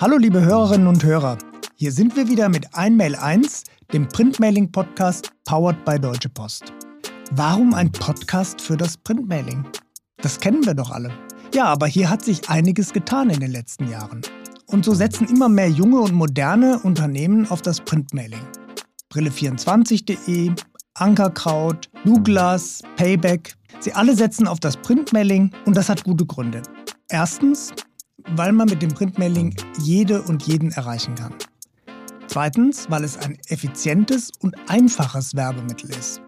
Hallo liebe Hörerinnen und Hörer, hier sind wir wieder mit Einmail 1, dem Printmailing-Podcast powered by Deutsche Post. Warum ein Podcast für das Printmailing? Das kennen wir doch alle. Ja, aber hier hat sich einiges getan in den letzten Jahren. Und so setzen immer mehr junge und moderne Unternehmen auf das Printmailing. Brille24.de, Ankerkraut, Douglas, Payback, sie alle setzen auf das Printmailing und das hat gute Gründe. Erstens, weil man mit dem Printmailing jede und jeden erreichen kann. Zweitens, weil es ein effizientes und einfaches Werbemittel ist.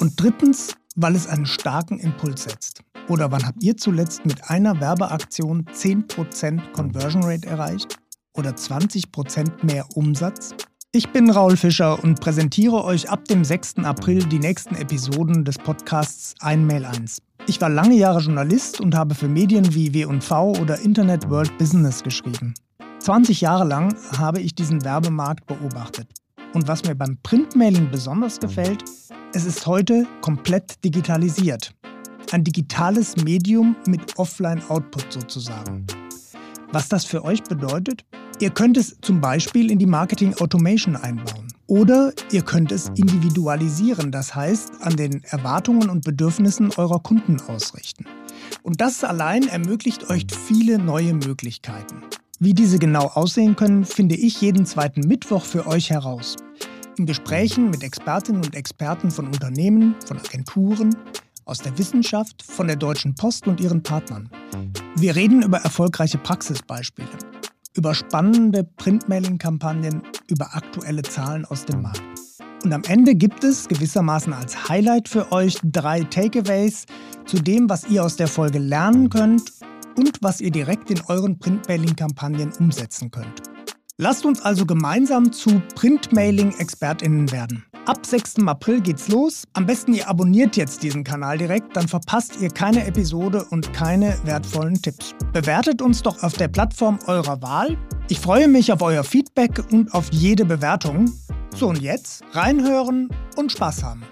Und drittens, weil es einen starken Impuls setzt. Oder wann habt ihr zuletzt mit einer Werbeaktion 10% Conversion Rate erreicht? Oder 20% mehr Umsatz? Ich bin Raul Fischer und präsentiere euch ab dem 6. April die nächsten Episoden des Podcasts Einmail 1. Ich war lange Jahre Journalist und habe für Medien wie W&V oder Internet World Business geschrieben. 20 Jahre lang habe ich diesen Werbemarkt beobachtet. Und was mir beim Printmailing besonders gefällt, es ist heute komplett digitalisiert. Ein digitales Medium mit Offline-Output sozusagen. Was das für euch bedeutet? Ihr könnt es zum Beispiel in die Marketing Automation einbauen. Oder ihr könnt es individualisieren, das heißt an den Erwartungen und Bedürfnissen eurer Kunden ausrichten. Und das allein ermöglicht euch viele neue Möglichkeiten. Wie diese genau aussehen können, finde ich jeden zweiten Mittwoch für euch heraus. In Gesprächen mit Expertinnen und Experten von Unternehmen, von Agenturen, aus der Wissenschaft, von der Deutschen Post und ihren Partnern. Wir reden über erfolgreiche Praxisbeispiele, über spannende Printmailing-Kampagnen, über aktuelle Zahlen aus dem Markt. Und am Ende gibt es gewissermaßen als Highlight für euch drei Takeaways zu dem, was ihr aus der Folge lernen könnt und was ihr direkt in euren Printmailing-Kampagnen umsetzen könnt. Lasst uns also gemeinsam zu Printmailing-ExpertInnen werden. Ab 6. April geht's los. Am besten ihr abonniert jetzt diesen Kanal direkt, dann verpasst ihr keine Episode und keine wertvollen Tipps. Bewertet uns doch auf der Plattform eurer Wahl. Ich freue mich auf euer Feedback und auf jede Bewertung. So und jetzt reinhören und Spaß haben.